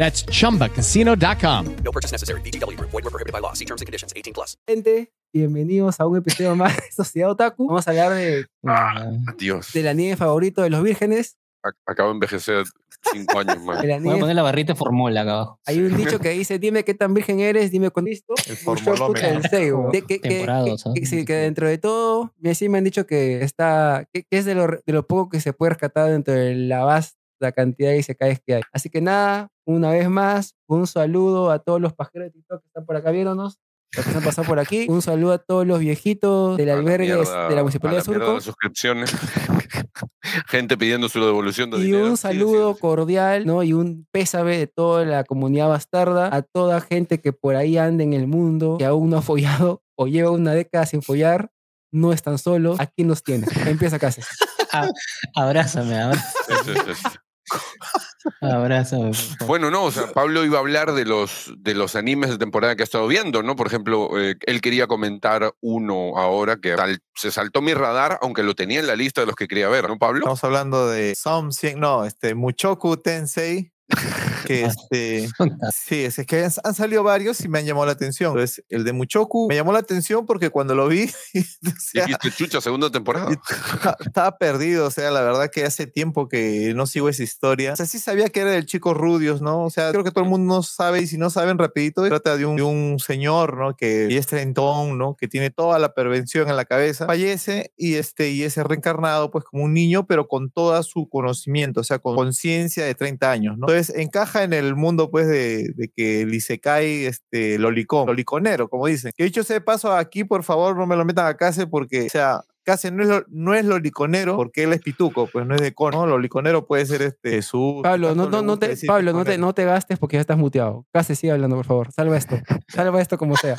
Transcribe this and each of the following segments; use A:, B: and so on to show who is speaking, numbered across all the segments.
A: That's chumbacasino.com.
B: No purchase necessary. VGW Group. Void were prohibited by law. See terms and conditions. 18 plus.
C: Gente, bienvenidos a un episodio más de Sociedad Otaku. Vamos a hablar de,
D: Ah, Dios.
C: del anime favorito de los vírgenes.
D: Ac- Acabo de envejecer cinco años más.
C: El
E: Voy a
C: anime,
E: poner la barrita de formol acá abajo.
C: hay un dicho que dice, dime qué tan virgen eres, dime con listo.
F: El formolómetro.
C: De que, que,
E: Temporadas,
C: que- que sí, que dentro de todo, sí me han dicho que está, que, que es de lo, de lo poco que se puede rescatar dentro de la vasta cantidad de isekais que hay. Así que nada, una vez más, un saludo a todos los pajeros de TikTok que están por acá viéndonos. Los que se han pasado por aquí. Un saludo a todos los viejitos del albergue de-
D: mierda-
C: de la Municipalidad de
D: la
C: Surco.
D: suscripciones. Gente pidiendo su devolución de
C: Y
D: dinero.
C: un saludo
D: sí, sí.
C: cordial, ¿no? Y un pésame de toda la comunidad bastarda a toda gente que por ahí anda en el mundo, que aún no ha follado o lleva una década sin follar. No están solos. Aquí nos tienen. Empieza Cases.
E: Abrázame, abra-
D: Sí, sí, sí.
E: Abrázame.
D: Bueno, no, o sea, Pablo iba a hablar de los, de los animes de temporada que ha estado viendo, ¿no? Por ejemplo, eh, él quería comentar uno ahora que sal- se saltó mi radar, aunque lo tenía en la lista de los que quería ver, ¿no, Pablo?
F: Estamos hablando de Something, no, este, Muchoku Tensei, que este, sí, es, es que han, han salido varios y me han llamado la atención. Entonces, el de Muchoku me llamó la atención porque cuando lo vi, o sea,
D: Dijiste chucha, segunda temporada.
F: estaba perdido, o sea, la verdad que hace tiempo que no sigo esa historia. O sea, sí sabía que era del chico Rudios, ¿no? O sea, creo que todo el mundo sabe y si no saben rapidito, trata de un, de un señor, ¿no? Que y es treintón, ¿no? Que tiene toda la prevención en la cabeza, fallece y este y es reencarnado pues como un niño, pero con toda su conocimiento, o sea, con conciencia de 30 años, ¿no? Entonces encaja en el mundo pues de, de que el Isekai, este, lolicón, loliconero, como dicen. Que dicho sea de paso aquí, por favor, no me lo metan a casa porque, o sea, Casi no es, lo- no es loliconero porque él es pituco, pues no es de cono. Loliconero puede ser este Jesús.
C: Pablo, no, no, no te, Pablo no, te, no te gastes porque ya estás muteado. Casi sigue hablando, por favor. Salva esto. Salva esto como sea.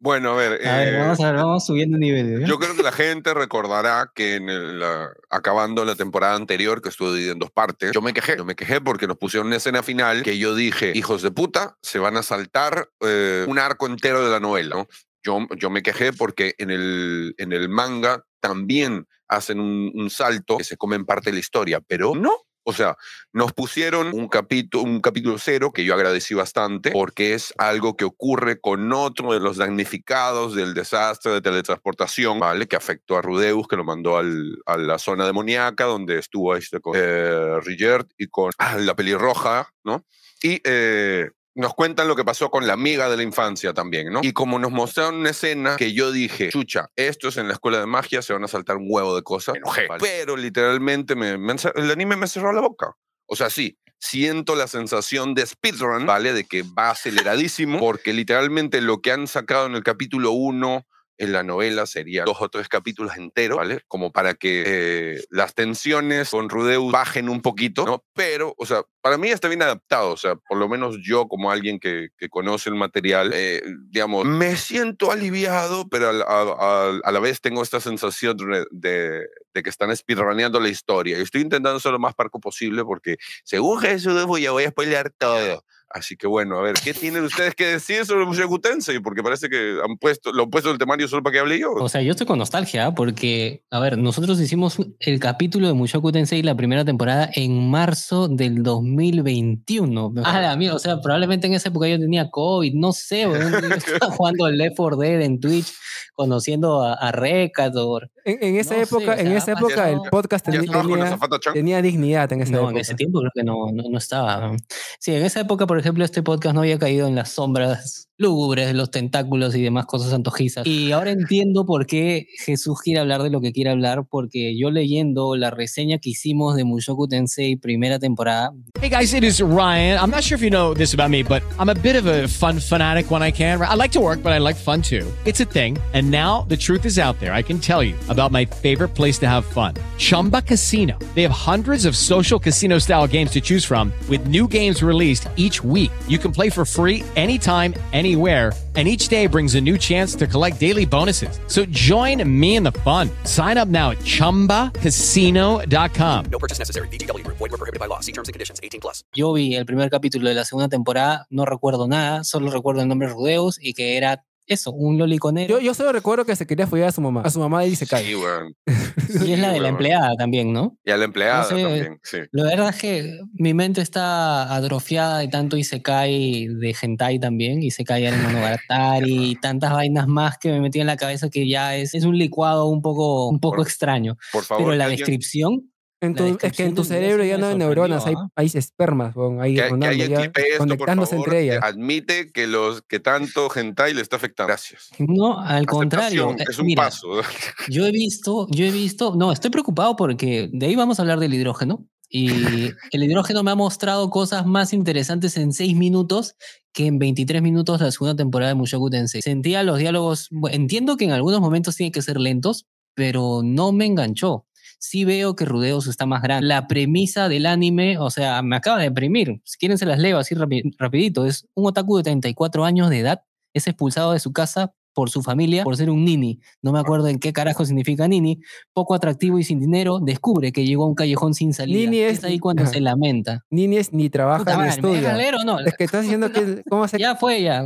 D: Bueno, a ver.
E: A ver,
D: eh,
E: vamos a ver, vamos subiendo niveles. ¿eh?
D: Yo creo que la gente recordará que en el, la- acabando la temporada anterior, que estuvo dividida en dos partes, yo me quejé. Yo me quejé porque nos pusieron una escena final que yo dije, hijos de puta, se van a saltar eh, un arco entero de la novela. ¿no? Yo, yo me quejé porque en el, en el manga también hacen un, un salto que se come en parte de la historia, pero no. O sea, nos pusieron un capítulo, un capítulo cero que yo agradecí bastante porque es algo que ocurre con otro de los damnificados del desastre de teletransportación, ¿vale? Que afectó a Rudeus, que lo mandó al- a la zona demoníaca donde estuvo este con eh, Rigert y con ah, la pelirroja, ¿no? Y eh, nos cuentan lo que pasó con la amiga de la infancia también, ¿no? Y como nos mostraron una escena que yo dije, chucha, esto es en la escuela de magia, se van a saltar un huevo de cosas. Me enojé. ¿vale? Pero literalmente me, me el anime me cerró la boca. O sea, sí, siento la sensación de speedrun, ¿vale? De que va aceleradísimo, porque literalmente lo que han sacado en el capítulo 1 en la novela sería dos o tres capítulos enteros, ¿vale? Como para que eh, las tensiones con Rudeus bajen un poquito, ¿no? Pero, o sea, para mí está bien adaptado, o sea, por lo menos yo como alguien que, que conoce el material, eh, digamos, me siento aliviado, pero a, a- a- a la vez tengo esta sensación de, de- de que están speedruneando la historia. Y estoy intentando ser lo más parco posible porque según Jesús a, voy a spoilear todo. Así que bueno, a ver, ¿qué tienen ustedes que decir sobre Mushoku Tensei? Porque parece que han puesto, lo han puesto en el temario solo para que hable yo.
E: O sea, yo estoy con nostalgia ¿ah? porque, a ver, nosotros hicimos el capítulo de Mushoku Tensei la primera temporada en marzo del 2021. Ah, la mía, o sea, probablemente en esa época yo tenía COVID, no sé, yo estaba jugando Left 4 Dead en Twitch, conociendo a, a Recador.
C: En, en esa
E: No sé,
C: época,
E: sea,
C: en esa época el podcast
D: la
C: tenía, tenía dignidad en esa
E: No,
C: época.
E: en ese tiempo creo que no, no, no estaba. Sí, en esa época, por por ejemplo, este podcast no había caído en las sombras lúgubres, los tentáculos y demás cosas antojizas. Y ahora entiendo por qué Jesús quiere hablar de lo que quiere hablar, porque yo leyendo la reseña que hicimos de Mushoku Tensei primera temporada,
A: Hey guys, it is Ryan. I'm not sure if you know this about me, but I'm a bit of a fun fanatic when I can. I like to work, but I like fun too. It's a thing. And now the truth is out there. I can tell you about my favorite place to have fun Chumba Casino. They have hundreds of social casino style games to choose from, with new games released each week. You can play for free anytime, anywhere. And each day brings a new chance to collect daily bonuses. So join me in the fun. Sign up now at chumbacasino.com.
B: No purchase necessary. VGW Group. Void were prohibited by law. See terms and conditions. 18 plus.
E: yo vi el primer capítulo de la segunda temporada, no recuerdo nada, solo recuerdo el nombre Rudeus y que era eso, un loliconero.
C: Yo, yo solo recuerdo que se quería follar a su mamá. A su mamá y se
D: Sí,
C: cae.
D: weón.
E: y es la de la empleada también, ¿no?
D: Y a la empleada
E: No sé,
D: también, sí.
E: La verdad es que mi mente está atrofiada de tanto Isekai de hentai también, Isekai era Monogatari y tantas vainas más que me metí en la cabeza que ya es, es un licuado un poco, un poco
D: Por-
E: extraño.
D: Por favor,
E: Pero la
D: alguien-
E: descripción,
C: En tu- es que en tu cerebro ya no hay neuronas, hay,
E: ¿ah?
C: hay espermas weón, ahí
D: que, alguien
C: ya
D: esto,
C: conectándose entre ellas.
D: Admite que, los, que tanto hentai le está afectando. Gracias.
E: no, al contrario.
D: Aceptación,
E: eh,
D: es un
E: mira,
D: paso.
E: Yo he visto, yo he visto, no, estoy preocupado porque de ahí vamos a hablar del hidrógeno. Y el hidrógeno me ha mostrado cosas más interesantes en 6 minutos que en 23 minutos la segunda temporada de Mushoku Tensei. Sentía los diálogos, entiendo que en algunos momentos tienen que ser lentos, pero no me enganchó. Sí veo que Rudeus está más grande. La premisa del anime, o sea, me acaba de deprimir. Si quieren se las leo así rapi- rapidito. Es un otaku de 34 años de edad, es expulsado de su casa por su familia por ser un nini. No me acuerdo en qué carajo significa nini. Poco atractivo y sin dinero, descubre que llegó a un callejón sin salida.
C: Nini es-
E: es ahí cuando se lamenta.
C: Ni es ni trabaja
E: Puta
C: ni
E: madre, ¿me dejas
C: estudia.
E: leer o no?
C: Es que estás diciendo que cómo se
E: Ya fue, ya.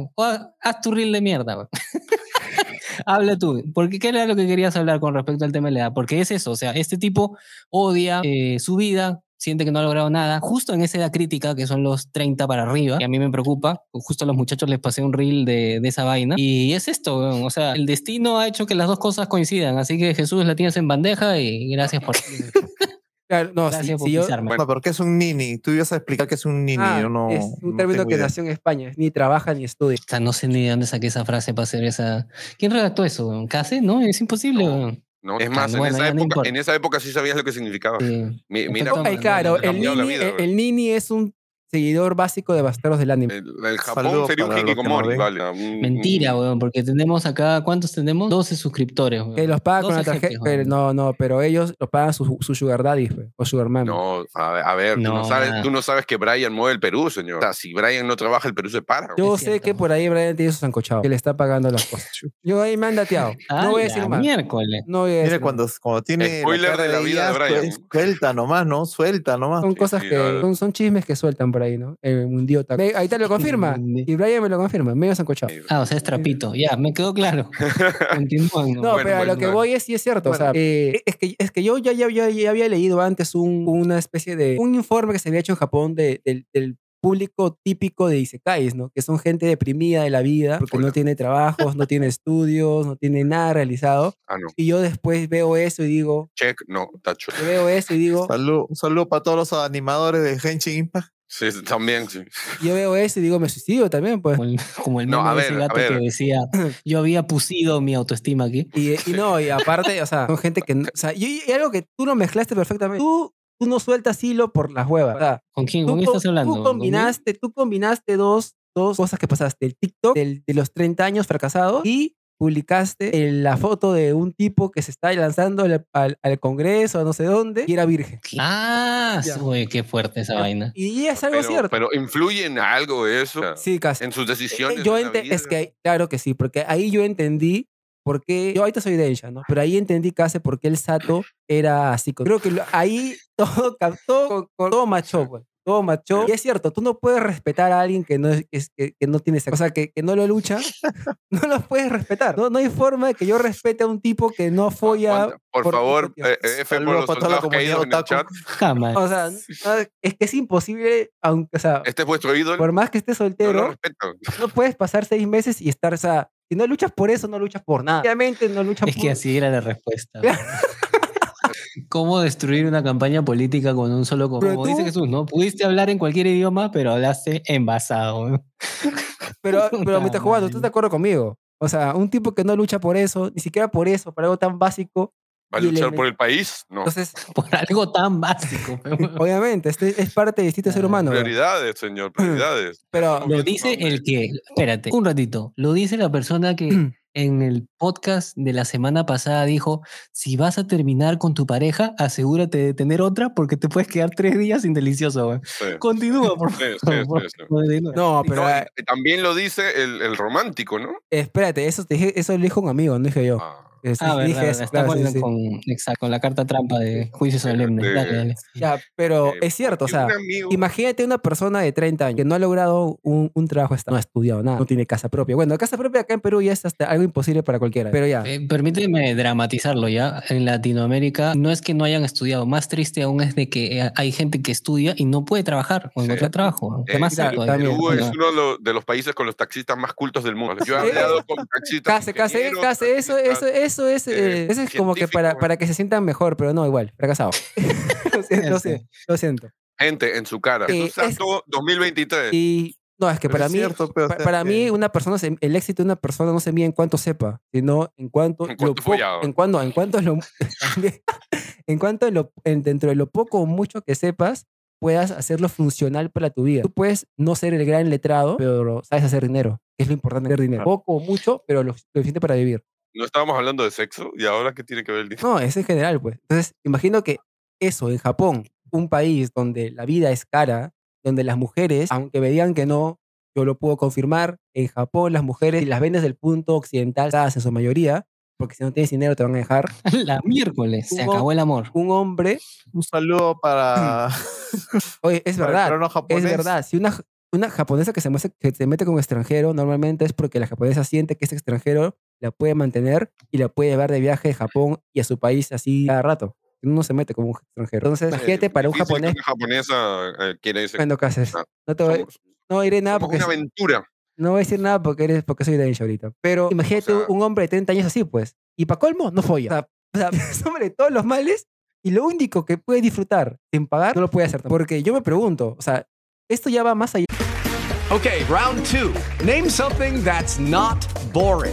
E: Haz tu reel de mierda. Habla tú. Porque ¿qué era lo que querías hablar con respecto al tema de la edad? Porque es eso, o sea, este tipo odia eh, su vida, siente que no ha logrado nada, justo en esa edad crítica, que son los 30 para arriba, que a mí me preocupa. Justo a los muchachos les pasé un reel de, de esa vaina. Y es esto, o sea, el destino ha hecho que las dos cosas coincidan. Así que Jesús la tienes en bandeja y gracias por,
C: Claro, no,
E: gracias por
C: si yo-
E: pisarme.
F: No, pero ¿qué es un nini? Tú ibas a explicar qué es un nini.
C: Ah,
F: yo no,
C: es un
F: no
C: término que
F: idea.
C: nació en España, es ni trabaja ni estudia.
E: O sea, no sé ni de dónde saqué esa frase para hacer esa. ¿Quién redactó eso? ¿Case? No, es imposible.
D: No.
E: weón.
D: ¿no? Es más, en,
E: bueno,
D: esa época, en esa época sí sabías lo que significaba.
E: Sí.
D: Mi- mira,
E: Entonces,
C: Ay, claro, el nini,
D: vida, güey.
C: el nini es un seguidor básico de Bastardos del Anime.
D: el, el Japón
F: Saludos
D: sería un hikikomori,
F: ven.
D: vale. un-
E: Mentira, weón, porque tenemos acá, ¿cuántos tenemos? 12 suscriptores, weón.
C: Que los paga con la
E: 12
C: tarjeta.
E: weón.
C: no, no, pero ellos los pagan su, su sugar daddy pues, o sugar mami.
D: No, a ver, a ver, tú, no
E: No,
D: sabes, tú no sabes que Brian mueve el Perú, señor. O sea, si Brian no trabaja, el Perú se para.
C: Yo
E: Es
C: sé
E: cierto.
C: que por ahí Brian tiene su sancochado, que le está pagando las cosas. Yo ahí me han dateado.
E: Ah,
C: No voy a decir más.
E: miércoles.
C: No voy a decir
F: Mira,
C: más.
F: cuando, cuando tiene
D: Spoiler
F: la
D: de la vida de
F: ellas,
D: Brian.
F: pues, suelta nomás, ¿no? Suelta nomás.
C: Son cosas
D: sí,
C: que
D: no,
C: son, son chismes que sueltan por ahí, ¿no? El mundiota. Ve, Ahí te lo confirma. Y Brian me lo confirma. Medio sancochado.
E: Ah, o sea, es trapito. Ya, me quedó claro. Continúan.
C: No,
E: ¿no?
D: Bueno,
C: pero a lo que
D: bueno.
C: voy es, sí es cierto. o sea, eh, es, que, es que yo ya, ya, ya- ya había leído antes un- una especie de. Un informe que se había hecho en Japón de- del, del público típico de Isekais, ¿no? Que son gente deprimida de la vida porque no tiene trabajos, no tiene estudios, no tiene nada realizado.
D: Ah, no.
C: Y yo después veo eso y digo.
D: Check, no, tacho.
C: Yo veo eso y digo.
F: Salud, un saludo para todos los animadores de Genshin Impact.
D: Sí, también, sí.
C: Yo veo eso y digo, me suicidio también, pues.
E: Como el, como el
D: No,
E: meme
D: a
E: de ese
D: a
E: gato que decía, yo había pusido mi autoestima aquí.
C: Y, y no, y aparte, o sea, son gente que. no- O sea, y, y algo que tú lo mezclaste perfectamente. Tú, tú no sueltas hilo por las huevas. Sea,
E: ¿Con quién?
C: tú,
E: ¿Con estás hablando?
C: Tú combinaste, tú combinaste dos, dos cosas que pasaste. El TikTok del- de los 30 años fracasados y publicaste la foto de un tipo que se está lanzando al, al- al Congreso, a no sé dónde, y era virgen.
E: Ah, uy, qué fuerte esa vaina.
C: Y es algo
D: Pero,
C: cierto.
D: pero influye en algo eso.
C: Sí, casi.
D: En sus
C: Eh,
D: decisiones.
C: yo
D: en
C: es que, claro que sí, porque ahí yo entendí por qué, yo ahorita soy Densha, ¿no? Pero ahí entendí casi por qué el Sato era así. Creo que ahí todo, ca- todo, todo machó, pues. Todo machó. Y es cierto, tú no puedes respetar a alguien que no, es, que, es- que- no tiene esa cosa, que, que no lo lucha. no lo puedes respetar. No, no hay forma de que yo respete a un tipo que no folla.
D: Por,
C: por
D: favor,
C: tiempo.
D: eh, F por los
F: para toda la
D: soldados caídos en el
F: comunidad
D: chat.
E: Jamás.
C: O sea, no, es que es imposible, aunque, o sea,
D: Este es vuestro ídolo.
C: por más que estés
D: no
C: soltero,
D: respeto.
C: no puedes pasar seis meses y estar, o sea, si no luchas por eso, no luchas por nada. Obviamente no luchas
E: Es
C: por...
E: que así era la respuesta. ¿Cómo destruir una campaña política con un solo como dice Jesús, ¿no? Pudiste hablar en cualquier idioma, pero hablaste envasado. ¿no?
C: Pero, pero
E: Puta
C: mientras jugando, ¿tú estás de acuerdo conmigo? O sea, un tipo que no lucha por eso, ni siquiera por eso, por algo tan básico.
D: ¿Va a luchar por el país? No.
C: Entonces,
E: Por algo tan básico.
C: obviamente, este es parte instinto del ser humano.
D: Prioridades, señor, prioridades.
C: Pero-
E: Lo dice el que, espérate, un ratito, lo dice la persona que en el podcast de la semana pasada dijo, si vas a terminar con tu pareja, asegúrate de tener otra porque te puedes quedar tres días sin delicioso. weón".
D: Sí.
E: Continúa, por
D: Sí, sí,
E: favor.
D: sí, sí.
C: No, pero
D: No, también lo dice el, el romántico, ¿no?
C: espérate, eso, te dije, eso lo dijo un amigo, no dije yo.
D: Ah,
C: Eh, sí,
E: Ah, verdad,
C: dije eso, claro,
E: con,
C: sí, sí.
E: con- exacto, con la carta trampa de juicio solemne.
D: de-
E: Dale, dale.
C: Ya, pero
D: eh,
C: es cierto, o sea,
D: un amigo-
C: imagínate una persona de 30 años que no ha logrado un, un trabajo, no ha estudiado nada, no tiene casa propia. Bueno, casa propia acá en Perú ya es hasta algo imposible para cualquiera, pero ya.
E: Eh, permíteme dramatizarlo ya. En Latinoamérica no es que no hayan estudiado, más triste aún es de que eh, hay gente que estudia y no puede trabajar o
D: Sí.
E: encontrar trabajo.
D: Eh,
E: ¿Qué más.
D: Perú es uno de los, de los países con los taxistas más cultos del mundo. Yo he
C: Sí.
D: hablado con taxistas.
C: Case,
D: ingenieros,
C: case, eso, eso,
D: taxistas,
C: eso es,
D: eh,
C: eh, eso es como que para, para que se sientan mejor, pero no, igual, fracasado. lo, siento, lo siento, lo siento.
D: Gente en su cara.
C: Eh,
D: Jesús Santo 2023.
C: Y no, es que
F: Pero
C: para
F: es
C: mí,
F: cierto,
C: para
F: que-
C: mí una persona, se- el éxito de una persona no se mide en cuánto sepa, sino en cuánto,
D: En
C: lo
D: cuánto follado.
C: en cuánto, en cuánto lo, en cuanto lo, en- dentro de lo poco o mucho que sepas, puedas hacerlo funcional para tu vida. Tú puedes no ser el gran letrado, pero sabes hacer dinero. que Es lo importante, hacer dinero. Poco o mucho, pero lo, lo suficiente para vivir.
D: No estábamos hablando de sexo y ahora qué tiene que ver el dinero.
C: No, es en general, pues. Entonces, imagino que eso en Japón, un país donde la vida es cara, donde las mujeres, aunque me digan que no, yo lo puedo confirmar, en Japón las mujeres, si las vendes del punto occidental, en su mayoría, porque si no tienes dinero te van a dejar,
E: La miércoles, se acabó el amor.
C: un hombre,
F: Un saludo para,
C: oye, es
F: para
C: verdad, es verdad, si una, una japonesa que se, muestra- que se mete con un extranjero, normalmente es porque la japonesa siente que ese extranjero la puede mantener y la puede llevar de viaje de Japón y a su país así cada rato. Uno se mete como un extranjero. Entonces, imagínate para un
D: que
C: japonés
D: Una japonesa eh, quiere.
C: Bueno, ¿qué haces?
D: Ah,
C: No te voy, no diré nada porque
D: una aventura.
C: no voy a decir nada porque eres porque soy Dencho ahorita. Pero imagínate
D: sea-
C: un hombre de 30 años así, pues. Y para colmo, no folla. O sea, o sea, es hombre de todos los males y lo único que puede disfrutar sin pagar no lo puede hacer. Porque yo me pregunto, o sea, esto ya va más allá.
G: Okay, round two. Name something that's not boring.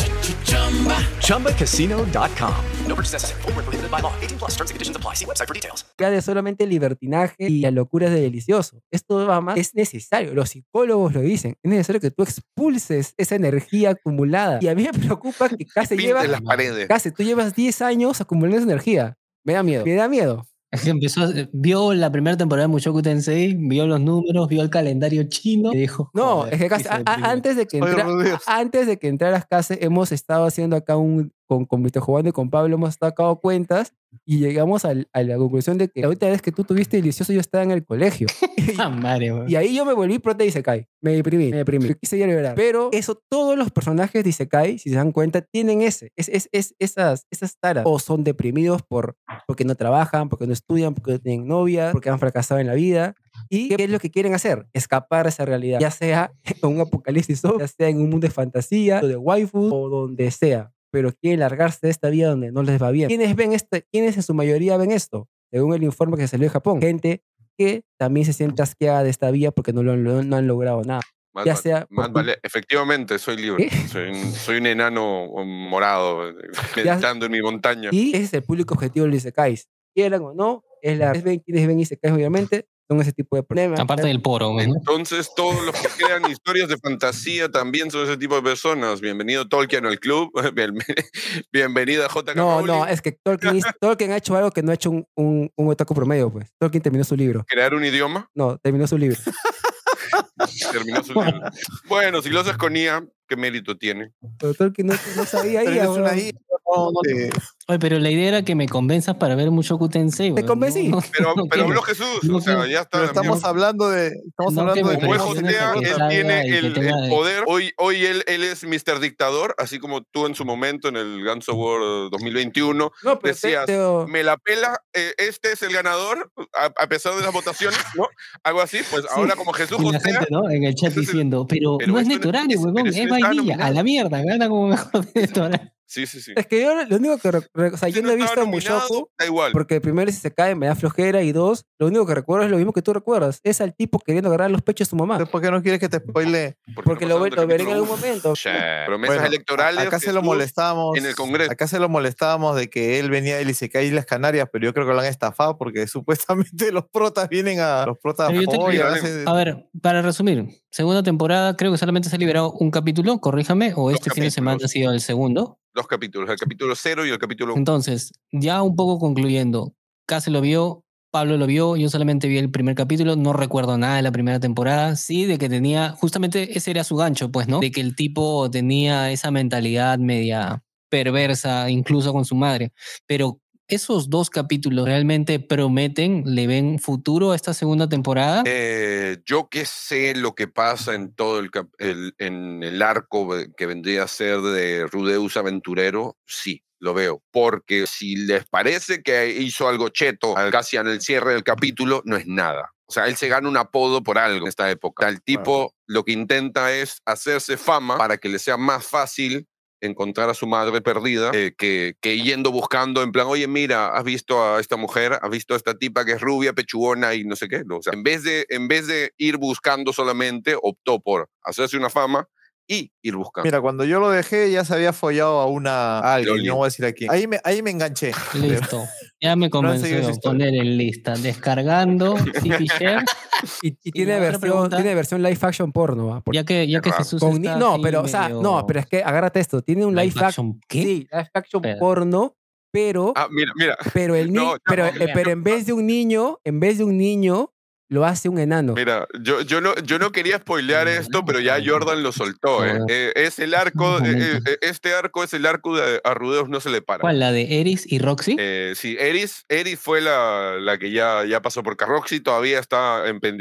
G: ChumbaCasino.com.
B: No purchase necessary. Void where prohibited by law. 18 plus terms and conditions apply. See website for details.
C: de solamente libertinaje y la locura es de delicioso. Esto va más, es necesario, los psicólogos lo dicen, es necesario que tú expulses esa energía acumulada. Y a mí me preocupa que casi lleva,
D: Pinte las paredes.
C: casi tú llevas 10 años acumulando esa energía. Me da miedo, me da miedo.
E: Es que empezó, a- vio la primera temporada de Mushoku Tensei, vio los números, vio el calendario chino y dijo,
C: No,
E: "Joder,
C: es que casi, a- a-
E: deprimió".
C: antes de que entra- a- antes de que entraras casi hemos estado haciendo acá un con, con Mr. Jugando y con Pablo hemos sacado cuentas y llegamos al- a la conclusión de que la última vez que tú tuviste delicioso yo estaba en el colegio.
E: Ah, madre.
C: Y ahí yo me volví prota de Isekai. Me deprimí, me deprimí. Yo quise llorar. Pero eso, todos los personajes de Isekai, si se dan cuenta, tienen ese, es, es, es- esas, esas taras. O son deprimidos por, porque no trabajan, porque no estudian, porque no tienen novia, porque han fracasado en la vida. ¿Y qué es lo que quieren hacer? Escapar de esa realidad. Ya sea en un apocalipsis, ya sea en un mundo de fantasía, o de waifu, o donde sea. Pero quieren largarse de esta vida donde no les va bien. ¿Quiénes ven este? ¿Quiénes en su mayoría ven esto? Según el informe que salió de Japón. Gente que también se siente asqueada de esta vía porque no, lo, no- han logrado nada.
D: Más
C: Ya sea
D: más
C: por
D: vale- Efectivamente, soy libre. Soy un, soy un enano morado meditando en mi montaña.
C: Y ese es el público objetivo de los Isekais. Quieran o no, es la, es ven, quienes ven Isekais, obviamente, son ese tipo de problemas.
E: Aparte del poro, ¿no?
D: Entonces, todos los que crean historias de fantasía también son ese tipo de personas. Bienvenido Tolkien al club. Bien- Bienvenida J.K.
C: No,
D: Rowling.
C: no, es que Tolkien, Tolkien ha hecho algo que no ha hecho un, un, un otaku promedio, pues. Tolkien terminó su libro.
D: Crear un idioma.
C: No, terminó su libro.
D: Terminó su libro. Bueno, si lo haces con IA, ¿qué mérito tiene?
C: Pero Tolkien no, no sabía
F: Pero
C: IA,
F: es una
C: weón.
F: IA, Eh,
E: Oye, pero la idea era que me convenzas para ver Mushoku Tensei.
C: Te convencí.
E: No, no,
D: Pero,
E: no
D: pero Jesús,
E: No
D: o sea, ya está.
F: pero estamos
D: amigo.
F: hablando de. Estamos
E: No,
F: hablando de
D: Como es él tiene el, poder. Hoy, hoy él, él es Mr. Dictador, así como tú en su momento en el Guns of War 2021
C: No, pero te-
D: decías,
C: te-
D: me la pela, eh, este es el ganador, a, a pesar de las votaciones, ¿no? Algo así, pues ahora como Jesús
E: Y la
D: Josea,
E: gente, ¿no? En el chat
D: el-
E: diciendo, pero,
D: pero
E: no es
D: esto-
E: Netorani,
D: es-
E: huevón, es
D: no
E: vainilla. A la mierda, gana como mejor de Netorani.
D: Sí, sí, sí.
C: Es que yo lo único que... o sea,
D: Si
C: yo no he visto Mushoku
D: Da igual.
C: porque primero si se cae me da flojera y dos, lo único que recuerdo es lo mismo que tú recuerdas. Es al tipo queriendo agarrar los pechos de su mamá.
F: ¿Por qué no quieres que te spoile?
C: Porque lo,
D: no
C: ve-
D: pasaron
C: lo veré en algún momento.
D: Promesas
F: Bueno,
D: electorales.
F: Acá se lo molestábamos.
D: en el Congreso.
F: Acá se lo molestábamos de que él venía del Isekai Islas Canarias, pero yo creo que lo han estafado porque supuestamente los protas vienen a. Los protas
E: A ver, para resumir, segunda temporada, creo que solamente se ha liberado un capítulo, corríjame, o este fin de semana ha sido el segundo.
D: Dos capítulos, el capítulo 0 y el capítulo 1.
E: Entonces, ya un poco concluyendo, Case lo vio, Pablo lo vio, yo solamente vi el primer capítulo, no recuerdo nada de la primera temporada, sí, de que tenía, justamente ese era su gancho, pues, ¿no? De que el tipo tenía esa mentalidad media perversa, incluso con su madre, pero esos dos capítulos realmente prometen, le ven futuro a esta segunda temporada.
D: Eh, yo que sé lo que pasa en todo el, en el arco que vendría a ser de Rudeus Aventurero, sí, lo veo. Porque si les parece que hizo algo cheto al- casi en el cierre del capítulo, no es nada. O sea, él se gana un apodo por algo en esta época. El tipo lo que intenta es hacerse fama para que le sea más fácil encontrar a su madre perdida eh, que, que yendo buscando en plan, oye, mira, has visto a esta mujer, has visto a esta tipa que es rubia, pechugona y no sé qué. en vez, de, en vez de ir buscando solamente, optó por hacerse una fama y ir buscando.
F: Mira, cuando yo lo dejé ya se había follado a una a alguien, no voy a decir aquí. Ahí me, ahí me enganché.
E: Listo. Ya me convenció
F: historia.
E: poner en lista. Descargando, Share.
C: Y, y tiene, versión, tiene versión live action porno. Porque
E: Ya que, ya que. Jesús
C: con
E: está
C: no,
E: así
C: pero, o sea, no, pero es que agárrate esto. Tiene un live,
E: live
C: action. Sí, live action porno, pero,
D: Ah, mira, mira.
C: pero el
D: no,
C: niño,
D: ya,
C: pero,
D: no,
C: eh, pero en vez de un niño, en vez de un niño, lo hace un enano.
D: Mira, yo, yo, no, yo no quería spoilear esto, pero ya Jordan lo soltó. ¿eh? Eh, es el arco, eh, este arco es el arco de a Rudeus no se le para.
E: ¿Cuál? ¿La de Eris y Roxy?
D: Eh, sí, Eris, Eris fue la, la que ya, ya pasó por Carroxy, todavía está en pendiente.